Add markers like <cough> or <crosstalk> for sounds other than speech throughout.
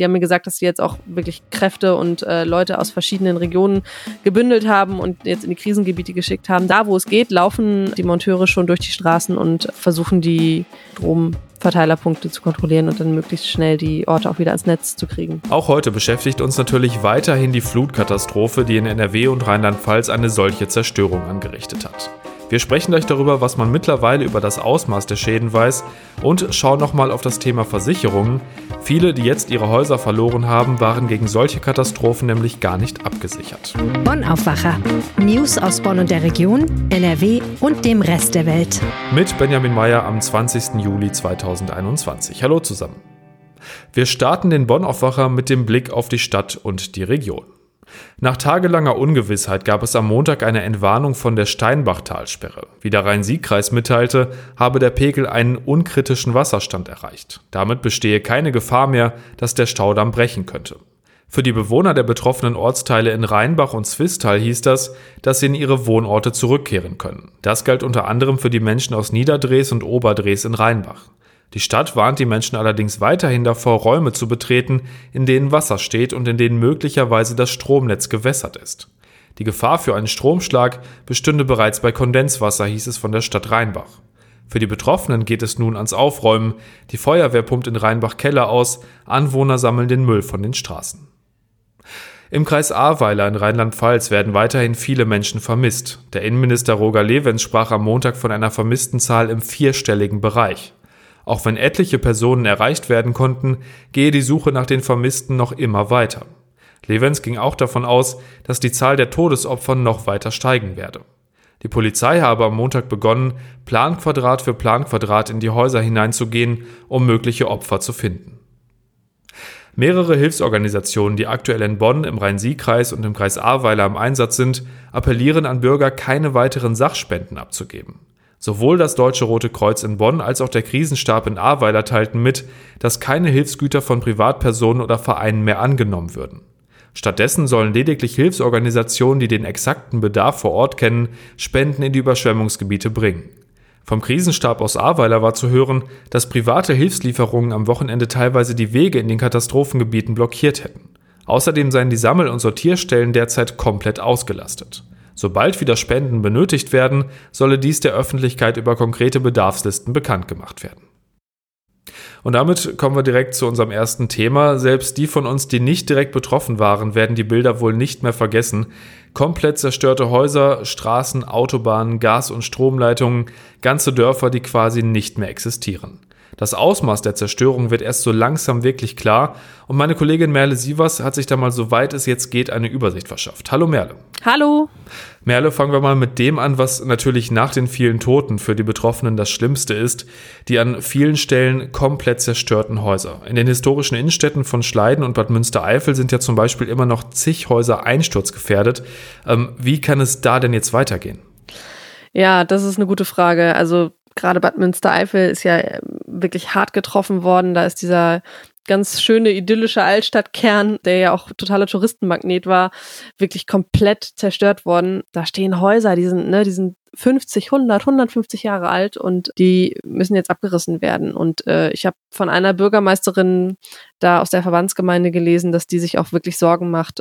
die haben mir gesagt, dass sie jetzt auch wirklich Kräfte und äh, Leute aus verschiedenen Regionen gebündelt haben und jetzt in die Krisengebiete geschickt haben. Da, wo es geht, laufen die Monteure schon durch die Straßen und versuchen die Stromverteilerpunkte zu kontrollieren und dann möglichst schnell die Orte auch wieder ans Netz zu kriegen. Auch heute beschäftigt uns natürlich weiterhin die Flutkatastrophe, die in NRW und Rheinland-Pfalz eine solche Zerstörung angerichtet hat. Wir sprechen gleich darüber, was man mittlerweile über das Ausmaß der Schäden weiß und schauen nochmal auf das Thema Versicherungen. Viele, die jetzt ihre Häuser verloren haben, waren gegen solche Katastrophen nämlich gar nicht abgesichert. Bonn Aufwacher. News aus Bonn und der Region, NRW und dem Rest der Welt. Mit Benjamin Meyer am 20. Juli 2021. Hallo zusammen. Wir starten den Bonn Aufwacher mit dem Blick auf die Stadt und die Region. Nach tagelanger Ungewissheit gab es am Montag eine Entwarnung von der Steinbachtalsperre. Wie der Rhein-Sieg-Kreis mitteilte, habe der Pegel einen unkritischen Wasserstand erreicht. Damit bestehe keine Gefahr mehr, dass der Staudamm brechen könnte. Für die Bewohner der betroffenen Ortsteile in Rheinbach und Zwistal hieß das, dass sie in ihre Wohnorte zurückkehren können. Das galt unter anderem für die Menschen aus Niederdres und Oberdres in Rheinbach. Die Stadt warnt die Menschen allerdings weiterhin davor, Räume zu betreten, in denen Wasser steht und in denen möglicherweise das Stromnetz gewässert ist. Die Gefahr für einen Stromschlag bestünde bereits bei Kondenswasser, hieß es von der Stadt Rheinbach. Für die Betroffenen geht es nun ans Aufräumen. Die Feuerwehr pumpt in Rheinbach Keller aus, Anwohner sammeln den Müll von den Straßen. Im Kreis Ahrweiler in Rheinland-Pfalz werden weiterhin viele Menschen vermisst. Der Innenminister Roger Levens sprach am Montag von einer vermissten Zahl im vierstelligen Bereich. Auch wenn etliche Personen erreicht werden konnten, gehe die Suche nach den Vermissten noch immer weiter. Levens ging auch davon aus, dass die Zahl der Todesopfer noch weiter steigen werde. Die Polizei habe am Montag begonnen, Planquadrat für Planquadrat in die Häuser hineinzugehen, um mögliche Opfer zu finden. Mehrere Hilfsorganisationen, die aktuell in Bonn, im Rhein-Sieg-Kreis und im Kreis Ahrweiler im Einsatz sind, appellieren an Bürger, keine weiteren Sachspenden abzugeben. Sowohl das Deutsche Rote Kreuz in Bonn als auch der Krisenstab in Ahrweiler teilten mit, dass keine Hilfsgüter von Privatpersonen oder Vereinen mehr angenommen würden. Stattdessen sollen lediglich Hilfsorganisationen, die den exakten Bedarf vor Ort kennen, Spenden in die Überschwemmungsgebiete bringen. Vom Krisenstab aus Ahrweiler war zu hören, dass private Hilfslieferungen am Wochenende teilweise die Wege in den Katastrophengebieten blockiert hätten. Außerdem seien die Sammel- und Sortierstellen derzeit komplett ausgelastet. Sobald wieder Spenden benötigt werden, solle dies der Öffentlichkeit über konkrete Bedarfslisten bekannt gemacht werden. Und damit kommen wir direkt zu unserem ersten Thema. Selbst die von uns, die nicht direkt betroffen waren, werden die Bilder wohl nicht mehr vergessen. Komplett zerstörte Häuser, Straßen, Autobahnen, Gas- und Stromleitungen, ganze Dörfer, die quasi nicht mehr existieren. Das Ausmaß der Zerstörung wird erst so langsam wirklich klar und meine Kollegin Merle Sievers hat sich da mal so weit es jetzt geht eine Übersicht verschafft. Hallo Merle. Hallo. Merle, fangen wir mal mit dem an, was natürlich nach den vielen Toten für die Betroffenen das Schlimmste ist, die an vielen Stellen komplett zerstörten Häuser. In den historischen Innenstädten von Schleiden und Bad Münstereifel sind ja zum Beispiel immer noch zig Häuser einsturzgefährdet. Ähm, wie kann es da denn jetzt weitergehen? Ja, das ist eine gute Frage. Also gerade Bad Münstereifel ist ja ähm, wirklich hart getroffen worden. Da ist dieser ganz schöne idyllische Altstadtkern, der ja auch totaler Touristenmagnet war, wirklich komplett zerstört worden. Da stehen Häuser, die sind, ne, die sind 50, 100, 150 Jahre alt und die müssen jetzt abgerissen werden. Und äh, ich habe von einer Bürgermeisterin da aus der Verbandsgemeinde gelesen, dass die sich auch wirklich Sorgen macht,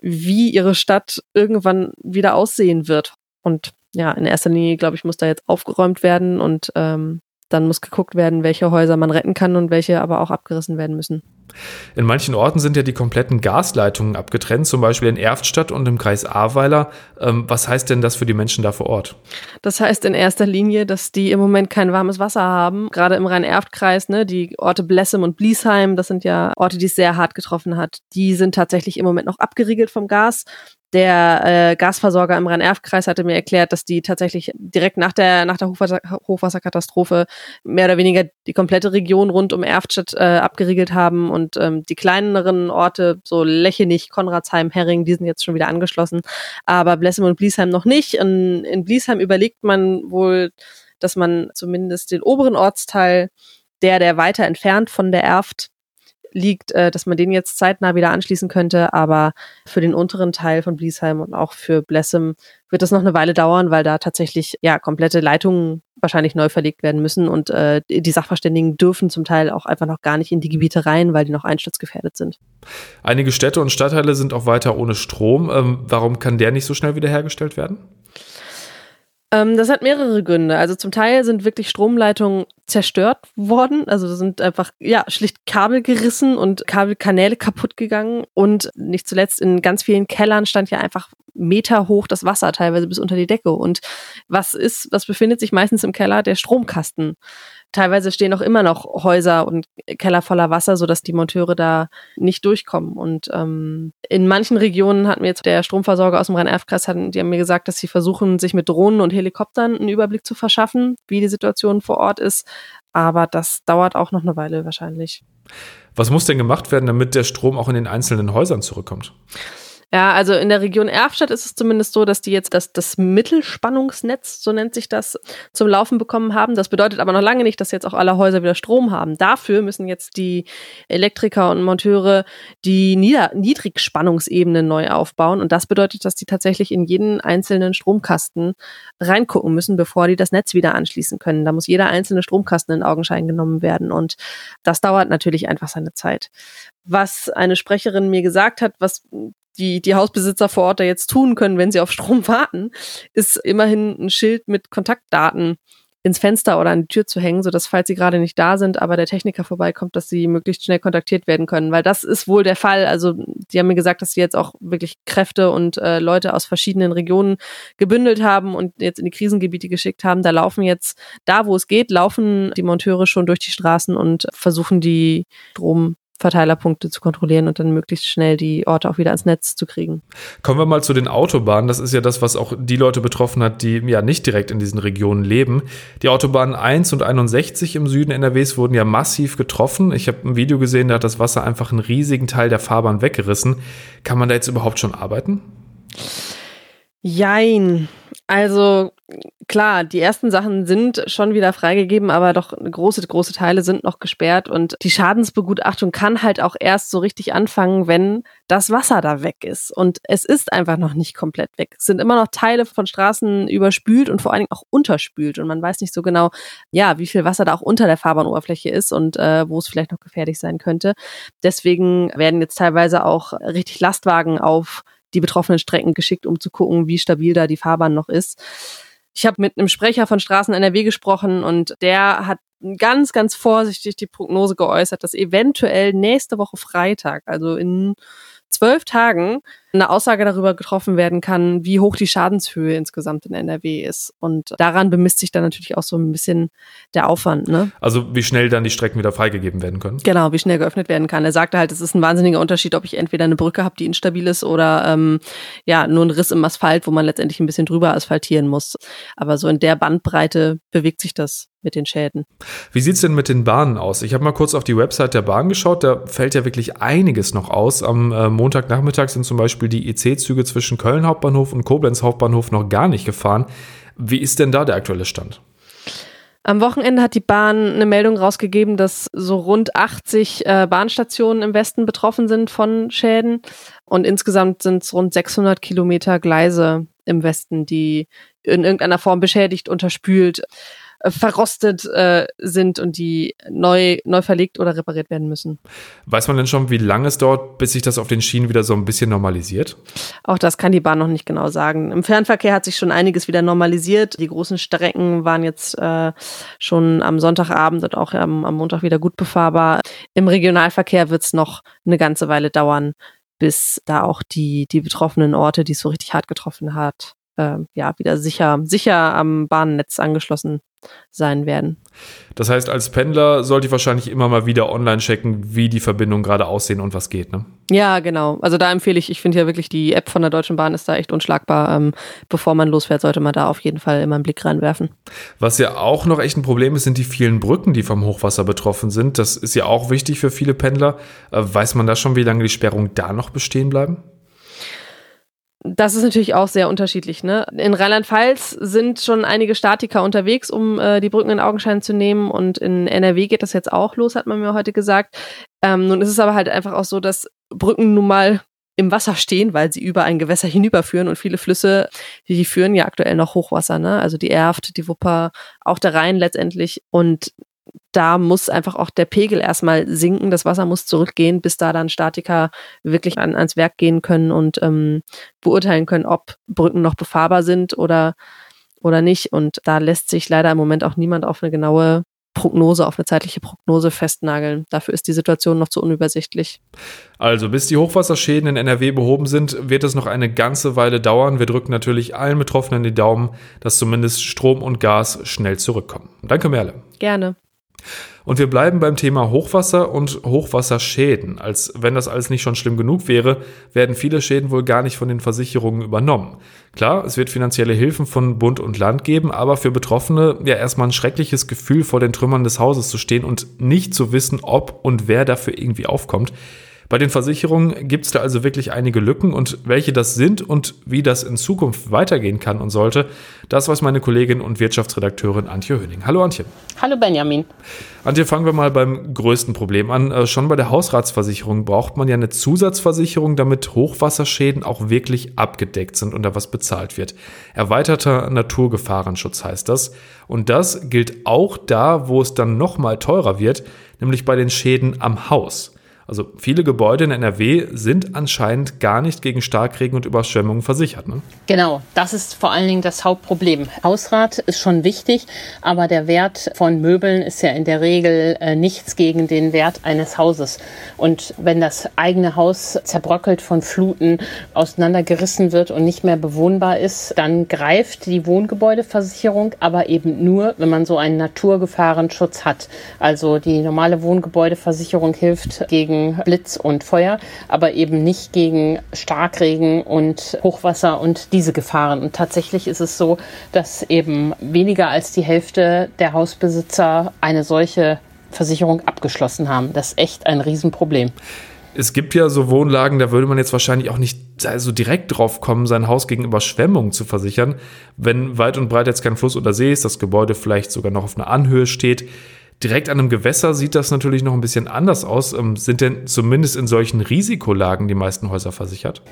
wie ihre Stadt irgendwann wieder aussehen wird. Und ja, in erster Linie, glaube ich, muss da jetzt aufgeräumt werden und ähm, dann muss geguckt werden, welche Häuser man retten kann und welche aber auch abgerissen werden müssen. In manchen Orten sind ja die kompletten Gasleitungen abgetrennt, zum Beispiel in Erftstadt und im Kreis Ahrweiler. Ähm, was heißt denn das für die Menschen da vor Ort? Das heißt in erster Linie, dass die im Moment kein warmes Wasser haben. Gerade im Rhein-Erft-Kreis, ne, die Orte Blessem und Bliesheim, das sind ja Orte, die es sehr hart getroffen hat. Die sind tatsächlich im Moment noch abgeriegelt vom Gas. Der äh, Gasversorger im Rhein-Erft-Kreis hatte mir erklärt, dass die tatsächlich direkt nach der, nach der Hochwasser Hochwasserkatastrophe mehr oder weniger die komplette Region rund um Erftstadt äh, abgeriegelt haben und ähm, die kleineren Orte, so Lechenich, Konradsheim, Herring, die sind jetzt schon wieder angeschlossen, aber Blessem und Bliesheim noch nicht. In, in Bliesheim überlegt man wohl, dass man zumindest den oberen Ortsteil, der, der weiter entfernt von der Erft liegt, äh, dass man den jetzt zeitnah wieder anschließen könnte. Aber für den unteren Teil von Bliesheim und auch für Blessem wird das noch eine Weile dauern, weil da tatsächlich ja komplette Leitungen wahrscheinlich neu verlegt werden müssen und äh, die Sachverständigen dürfen zum Teil auch einfach noch gar nicht in die Gebiete rein, weil die noch einsturzgefährdet sind. Einige Städte und Stadtteile sind auch weiter ohne Strom. Ähm, warum kann der nicht so schnell wiederhergestellt werden? Ähm, das hat mehrere Gründe. Also zum Teil sind wirklich Stromleitungen zerstört worden. Also sind einfach, ja, schlicht Kabel gerissen und Kabelkanäle kaputt gegangen. Und nicht zuletzt in ganz vielen Kellern stand ja einfach Meter hoch das Wasser, teilweise bis unter die Decke. Und was ist, was befindet sich meistens im Keller? Der Stromkasten. Teilweise stehen auch immer noch Häuser und Keller voller Wasser, sodass die Monteure da nicht durchkommen. Und ähm, in manchen Regionen hat mir jetzt der Stromversorger aus dem Rhein-Erf-Kreis, die haben mir gesagt, dass sie versuchen, sich mit Drohnen und Helikoptern einen Überblick zu verschaffen, wie die Situation vor Ort ist. Aber das dauert auch noch eine Weile wahrscheinlich. Was muss denn gemacht werden, damit der Strom auch in den einzelnen Häusern zurückkommt? Ja, also in der Region Erfstadt ist es zumindest so, dass die jetzt das, das Mittelspannungsnetz, so nennt sich das, zum Laufen bekommen haben. Das bedeutet aber noch lange nicht, dass jetzt auch alle Häuser wieder Strom haben. Dafür müssen jetzt die Elektriker und Monteure die Nieder Niedrigspannungsebene neu aufbauen. Und das bedeutet, dass die tatsächlich in jeden einzelnen Stromkasten reingucken müssen, bevor die das Netz wieder anschließen können. Da muss jeder einzelne Stromkasten in Augenschein genommen werden. Und das dauert natürlich einfach seine Zeit was eine Sprecherin mir gesagt hat, was die, die Hausbesitzer vor Ort da jetzt tun können, wenn sie auf Strom <laughs> warten, ist immerhin ein Schild mit Kontaktdaten ins Fenster oder an die Tür zu hängen, sodass falls sie gerade nicht da sind, aber der Techniker vorbeikommt, dass sie möglichst schnell kontaktiert werden können. Weil das ist wohl der Fall. Also die haben mir gesagt, dass sie jetzt auch wirklich Kräfte und äh, Leute aus verschiedenen Regionen gebündelt haben und jetzt in die Krisengebiete geschickt haben. Da laufen jetzt, da wo es geht, laufen die Monteure schon durch die Straßen und versuchen die Strom Verteilerpunkte zu kontrollieren und dann möglichst schnell die Orte auch wieder ans Netz zu kriegen. Kommen wir mal zu den Autobahnen. Das ist ja das, was auch die Leute betroffen hat, die ja nicht direkt in diesen Regionen leben. Die Autobahnen 1 und 61 im Süden NRWs wurden ja massiv getroffen. Ich habe ein Video gesehen, da hat das Wasser einfach einen riesigen Teil der Fahrbahn weggerissen. Kann man da jetzt überhaupt schon arbeiten? Jein. Also klar, die ersten Sachen sind schon wieder freigegeben, aber doch große, große Teile sind noch gesperrt und die Schadensbegutachtung kann halt auch erst so richtig anfangen, wenn das Wasser da weg ist. Und es ist einfach noch nicht komplett weg. Es sind immer noch Teile von Straßen überspült und vor allen Dingen auch unterspült und man weiß nicht so genau, ja, wie viel Wasser da auch unter der Fahrbahnoberfläche ist und äh, wo es vielleicht noch gefährlich sein könnte. Deswegen werden jetzt teilweise auch richtig Lastwagen auf die betroffenen Strecken geschickt, um zu gucken, wie stabil da die Fahrbahn noch ist. Ich habe mit einem Sprecher von Straßen NRW gesprochen und der hat ganz, ganz vorsichtig die Prognose geäußert, dass eventuell nächste Woche Freitag, also in zwölf Tagen eine Aussage darüber getroffen werden kann, wie hoch die Schadenshöhe insgesamt in NRW ist. Und daran bemisst sich dann natürlich auch so ein bisschen der Aufwand. Ne? Also wie schnell dann die Strecken wieder freigegeben werden können? Genau, wie schnell geöffnet werden kann. Er sagte halt, es ist ein wahnsinniger Unterschied, ob ich entweder eine Brücke habe, die instabil ist oder ähm, ja nur ein Riss im Asphalt, wo man letztendlich ein bisschen drüber asphaltieren muss. Aber so in der Bandbreite bewegt sich das mit den Schäden. Wie sieht's denn mit den Bahnen aus? Ich habe mal kurz auf die Website der Bahn geschaut, da fällt ja wirklich einiges noch aus. Am äh, Montagnachmittag sind zum Beispiel die EC-Züge zwischen Köln Hauptbahnhof und Koblenz Hauptbahnhof noch gar nicht gefahren. Wie ist denn da der aktuelle Stand? Am Wochenende hat die Bahn eine Meldung rausgegeben, dass so rund 80 äh, Bahnstationen im Westen betroffen sind von Schäden. Und insgesamt sind es rund 600 Kilometer Gleise im Westen, die in irgendeiner Form beschädigt, unterspült äh, verrostet äh, sind und die neu, neu verlegt oder repariert werden müssen. Weiß man denn schon, wie lange es dauert, bis sich das auf den Schienen wieder so ein bisschen normalisiert? Auch das kann die Bahn noch nicht genau sagen. Im Fernverkehr hat sich schon einiges wieder normalisiert. Die großen Strecken waren jetzt äh, schon am Sonntagabend und auch am, am Montag wieder gut befahrbar. Im Regionalverkehr wird es noch eine ganze Weile dauern, bis da auch die, die betroffenen Orte, die es so richtig hart getroffen hat, äh, ja, wieder sicher, sicher am Bahnnetz angeschlossen sein werden. Das heißt, als Pendler sollte ich wahrscheinlich immer mal wieder online checken, wie die Verbindungen gerade aussehen und was geht, ne? Ja, genau. Also da empfehle ich, ich finde ja wirklich, die App von der Deutschen Bahn ist da echt unschlagbar. Ähm, bevor man losfährt, sollte man da auf jeden Fall immer einen Blick reinwerfen. Was ja auch noch echt ein Problem ist, sind die vielen Brücken, die vom Hochwasser betroffen sind. Das ist ja auch wichtig für viele Pendler. Äh, weiß man da schon, wie lange die Sperrungen da noch bestehen bleiben? Das ist natürlich auch sehr unterschiedlich. Ne? In Rheinland-Pfalz sind schon einige Statiker unterwegs, um äh, die Brücken in Augenschein zu nehmen. Und in NRW geht das jetzt auch los, hat man mir heute gesagt. Ähm, nun ist es aber halt einfach auch so, dass Brücken nun mal im Wasser stehen, weil sie über ein Gewässer hinüberführen und viele Flüsse, die führen ja aktuell noch Hochwasser, ne? Also die Erft, die Wupper, auch der Rhein letztendlich und da muss einfach auch der Pegel erstmal sinken, das Wasser muss zurückgehen, bis da dann Statiker wirklich an, ans Werk gehen können und ähm, beurteilen können, ob Brücken noch befahrbar sind oder, oder nicht. Und da lässt sich leider im Moment auch niemand auf eine genaue Prognose, auf eine zeitliche Prognose festnageln. Dafür ist die Situation noch zu unübersichtlich. Also, bis die Hochwasserschäden in NRW behoben sind, wird es noch eine ganze Weile dauern. Wir drücken natürlich allen Betroffenen die Daumen, dass zumindest Strom und Gas schnell zurückkommen. Danke, Merle. Gerne. Und wir bleiben beim Thema Hochwasser und Hochwasserschäden. Als wenn das alles nicht schon schlimm genug wäre, werden viele Schäden wohl gar nicht von den Versicherungen übernommen. Klar, es wird finanzielle Hilfen von Bund und Land geben, aber für Betroffene ja erstmal ein schreckliches Gefühl vor den Trümmern des Hauses zu stehen und nicht zu wissen, ob und wer dafür irgendwie aufkommt. Bei den Versicherungen gibt es da also wirklich einige Lücken und welche das sind und wie das in Zukunft weitergehen kann und sollte, das weiß meine Kollegin und Wirtschaftsredakteurin Antje Höning. Hallo Antje. Hallo Benjamin. Antje, fangen wir mal beim größten Problem an. Äh, schon bei der Hausratsversicherung braucht man ja eine Zusatzversicherung, damit Hochwasserschäden auch wirklich abgedeckt sind und da was bezahlt wird. Erweiterter Naturgefahrenschutz heißt das. Und das gilt auch da, wo es dann nochmal teurer wird, nämlich bei den Schäden am Haus. Also viele Gebäude in NRW sind anscheinend gar nicht gegen Starkregen und Überschwemmungen versichert. Ne? Genau, das ist vor allen Dingen das Hauptproblem. Hausrat ist schon wichtig, aber der Wert von Möbeln ist ja in der Regel äh, nichts gegen den Wert eines Hauses. Und wenn das eigene Haus zerbröckelt von Fluten, auseinandergerissen wird und nicht mehr bewohnbar ist, dann greift die Wohngebäudeversicherung, aber eben nur, wenn man so einen Naturgefahrenschutz hat. Also die normale Wohngebäudeversicherung hilft gegen Blitz und Feuer, aber eben nicht gegen Starkregen und Hochwasser und diese Gefahren. Und tatsächlich ist es so, dass eben weniger als die Hälfte der Hausbesitzer eine solche Versicherung abgeschlossen haben. Das ist echt ein Riesenproblem. Es gibt ja so Wohnlagen, da würde man jetzt wahrscheinlich auch nicht so direkt drauf kommen, sein Haus gegen Überschwemmungen zu versichern. Wenn weit und breit jetzt kein Fluss oder See ist, das Gebäude vielleicht sogar noch auf einer Anhöhe steht, Direkt an einem Gewässer sieht das natürlich noch ein bisschen anders aus. Ähm, sind denn zumindest in solchen Risikolagen die meisten Häuser versichert?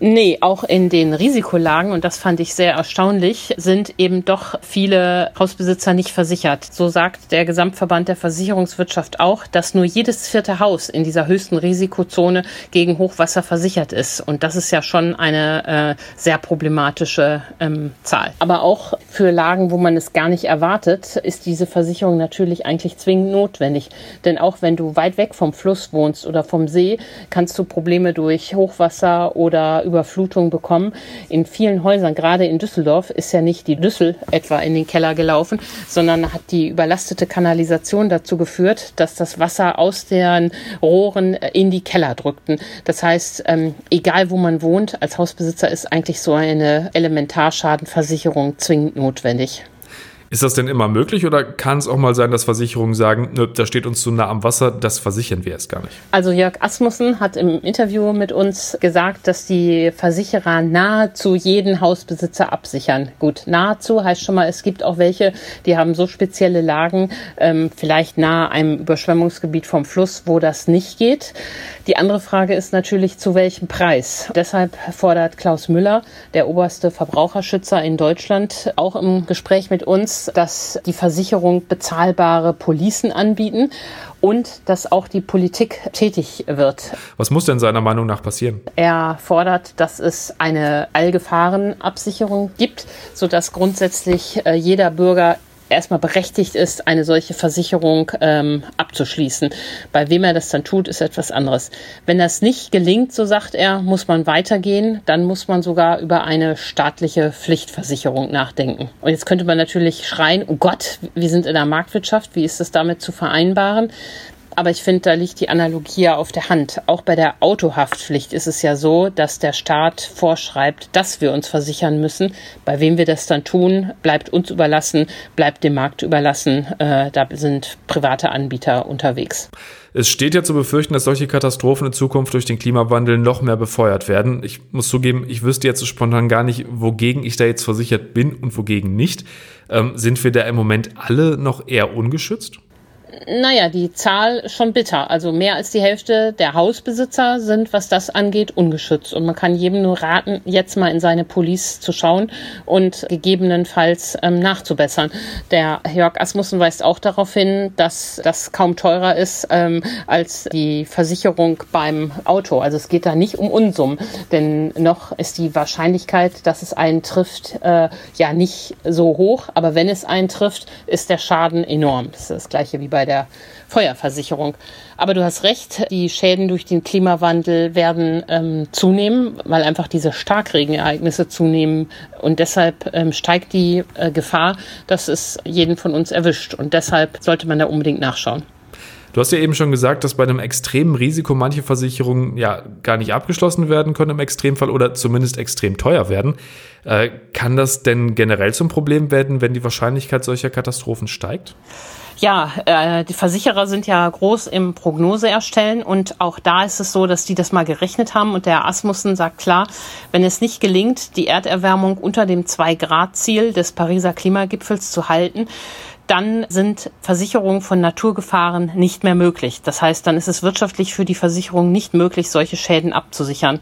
Nee, auch in den Risikolagen, und das fand ich sehr erstaunlich, sind eben doch viele Hausbesitzer nicht versichert. So sagt der Gesamtverband der Versicherungswirtschaft auch, dass nur jedes vierte Haus in dieser höchsten Risikozone gegen Hochwasser versichert ist. Und das ist ja schon eine äh, sehr problematische ähm, Zahl. Aber auch für Lagen, wo man es gar nicht erwartet, ist diese Versicherung natürlich eigentlich zwingend notwendig. Denn auch wenn du weit weg vom Fluss wohnst oder vom See, kannst du Probleme durch Hochwasser oder Überflutung bekommen. In vielen Häusern, gerade in Düsseldorf, ist ja nicht die Düssel etwa in den Keller gelaufen, sondern hat die überlastete Kanalisation dazu geführt, dass das Wasser aus den Rohren in die Keller drückten. Das heißt, ähm, egal wo man wohnt, als Hausbesitzer ist eigentlich so eine Elementarschadenversicherung zwingend notwendig. Ist das denn immer möglich oder kann es auch mal sein, dass Versicherungen sagen, nö, da steht uns zu nah am Wasser, das versichern wir erst gar nicht? Also Jörg Asmussen hat im Interview mit uns gesagt, dass die Versicherer nahezu jeden Hausbesitzer absichern. Gut, nahezu heißt schon mal, es gibt auch welche, die haben so spezielle Lagen, ähm, vielleicht nahe einem Überschwemmungsgebiet vom Fluss, wo das nicht geht. Die andere Frage ist natürlich, zu welchem Preis. Deshalb fordert Klaus Müller, der oberste Verbraucherschützer in Deutschland, auch im Gespräch mit uns, dass die Versicherung bezahlbare Policen anbieten und dass auch die Politik tätig wird. Was muss denn seiner Meinung nach passieren? Er fordert, dass es eine Allgefahrenabsicherung gibt, sodass grundsätzlich äh, jeder Bürger erstmal berechtigt ist, eine solche Versicherung ähm, abzuschließen. Bei wem er das dann tut, ist etwas anderes. Wenn das nicht gelingt, so sagt er, muss man weitergehen. Dann muss man sogar über eine staatliche Pflichtversicherung nachdenken. Und jetzt könnte man natürlich schreien, oh Gott, wir sind in der Marktwirtschaft, wie ist das damit zu vereinbaren? Aber ich finde, da liegt die Analogie ja auf der Hand. Auch bei der Autohaftpflicht ist es ja so, dass der Staat vorschreibt, dass wir uns versichern müssen. Bei wem wir das dann tun, bleibt uns überlassen, bleibt dem Markt überlassen. Äh, da sind private Anbieter unterwegs. Es steht ja zu befürchten, dass solche Katastrophen in Zukunft durch den Klimawandel noch mehr befeuert werden. Ich muss zugeben, ich wüsste jetzt spontan gar nicht, wogegen ich da jetzt versichert bin und wogegen nicht. Ähm, sind wir da im Moment alle noch eher ungeschützt? Naja, die Zahl schon bitter. Also mehr als die Hälfte der Hausbesitzer sind, was das angeht, ungeschützt. Und man kann jedem nur raten, jetzt mal in seine Police zu schauen und gegebenenfalls ähm, nachzubessern. Der Jörg Asmussen weist auch darauf hin, dass das kaum teurer ist ähm, als die Versicherung beim Auto. Also es geht da nicht um Unsummen, denn noch ist die Wahrscheinlichkeit, dass es einen trifft, äh, ja nicht so hoch. Aber wenn es einen trifft, ist der Schaden enorm. Das ist das gleiche wie bei der Feuerversicherung. Aber du hast recht, die Schäden durch den Klimawandel werden ähm, zunehmen, weil einfach diese Starkregenereignisse zunehmen. Und deshalb ähm, steigt die äh, Gefahr, dass es jeden von uns erwischt. Und deshalb sollte man da unbedingt nachschauen. Du hast ja eben schon gesagt, dass bei einem extremen Risiko manche Versicherungen ja gar nicht abgeschlossen werden können im Extremfall oder zumindest extrem teuer werden. Äh, kann das denn generell zum Problem werden, wenn die Wahrscheinlichkeit solcher Katastrophen steigt? Ja, äh, die Versicherer sind ja groß im Prognose erstellen und auch da ist es so, dass die das mal gerechnet haben und der Asmussen sagt klar, wenn es nicht gelingt, die Erderwärmung unter dem 2-Grad-Ziel des Pariser Klimagipfels zu halten, dann sind Versicherungen von Naturgefahren nicht mehr möglich. Das heißt, dann ist es wirtschaftlich für die Versicherung nicht möglich, solche Schäden abzusichern.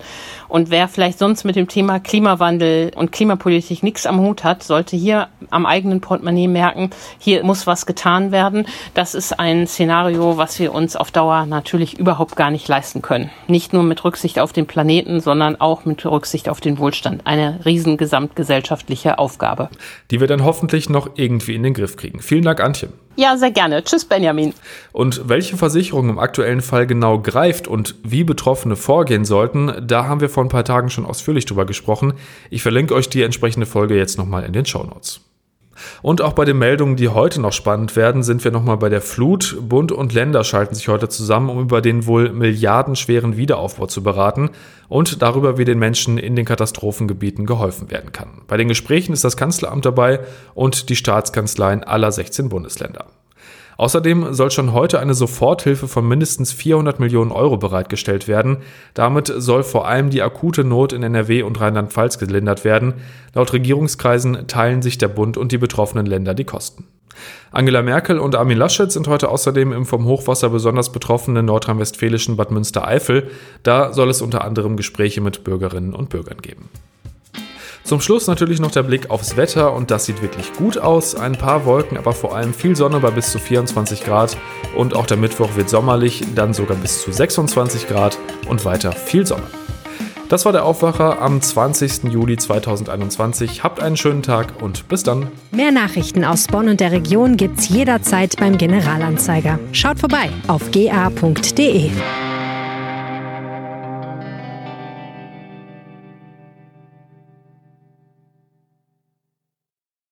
Und wer vielleicht sonst mit dem Thema Klimawandel und Klimapolitik nichts am Hut hat, sollte hier am eigenen Portemonnaie merken, hier muss was getan werden. Das ist ein Szenario, was wir uns auf Dauer natürlich überhaupt gar nicht leisten können. Nicht nur mit Rücksicht auf den Planeten, sondern auch mit Rücksicht auf den Wohlstand. Eine riesen gesamtgesellschaftliche Aufgabe. Die wir dann hoffentlich noch irgendwie in den Griff kriegen. Vielen Dank, Antje. Ja, sehr gerne. Tschüss, Benjamin. Und welche Versicherung im aktuellen Fall genau greift und wie Betroffene vorgehen sollten, da haben wir vor ein paar Tagen schon ausführlich drüber gesprochen. Ich verlinke euch die entsprechende Folge jetzt nochmal in den Show Notes. Und auch bei den Meldungen, die heute noch spannend werden, sind wir nochmal bei der Flut. Bund und Länder schalten sich heute zusammen, um über den wohl milliardenschweren Wiederaufbau zu beraten und darüber, wie den Menschen in den Katastrophengebieten geholfen werden kann. Bei den Gesprächen ist das Kanzleramt dabei und die Staatskanzleien aller 16 Bundesländer. Außerdem soll schon heute eine Soforthilfe von mindestens 400 Millionen Euro bereitgestellt werden. Damit soll vor allem die akute Not in NRW und Rheinland-Pfalz gelindert werden. Laut Regierungskreisen teilen sich der Bund und die betroffenen Länder die Kosten. Angela Merkel und Armin Laschet sind heute außerdem im vom Hochwasser besonders betroffenen nordrhein-westfälischen Bad Münstereifel. Da soll es unter anderem Gespräche mit Bürgerinnen und Bürgern geben. Zum Schluss natürlich noch der Blick aufs Wetter und das sieht wirklich gut aus. Ein paar Wolken, aber vor allem viel Sonne bei bis zu 24 Grad und auch der Mittwoch wird sommerlich, dann sogar bis zu 26 Grad und weiter viel Sonne. Das war der Aufwacher am 20. Juli 2021. Habt einen schönen Tag und bis dann. Mehr Nachrichten aus Bonn und der Region gibt's jederzeit beim Generalanzeiger. Schaut vorbei auf ga.de.